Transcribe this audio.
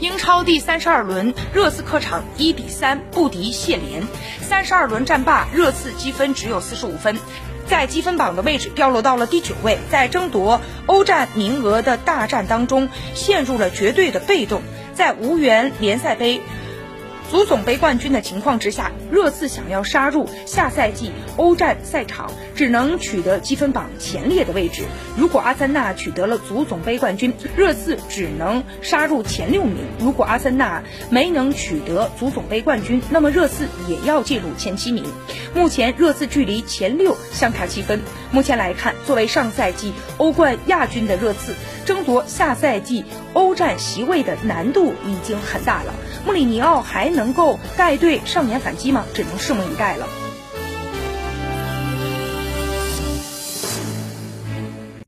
英超第三十二轮，热刺客场一比三不敌谢联，三十二轮战罢，热刺积分只有四十五分，在积分榜的位置掉落到了第九位，在争夺欧战名额的大战当中陷入了绝对的被动，在无缘联赛杯。足总杯冠军的情况之下，热刺想要杀入下赛季欧战赛场，只能取得积分榜前列的位置。如果阿森纳取得了足总杯冠军，热刺只能杀入前六名；如果阿森纳没能取得足总杯冠军，那么热刺也要进入前七名。目前热刺距离前六相差七分。目前来看，作为上赛季欧冠亚军的热刺，争夺下赛季欧战席位的难度已经很大了。穆里尼奥还能能够带队上演反击吗？只能拭目以待了。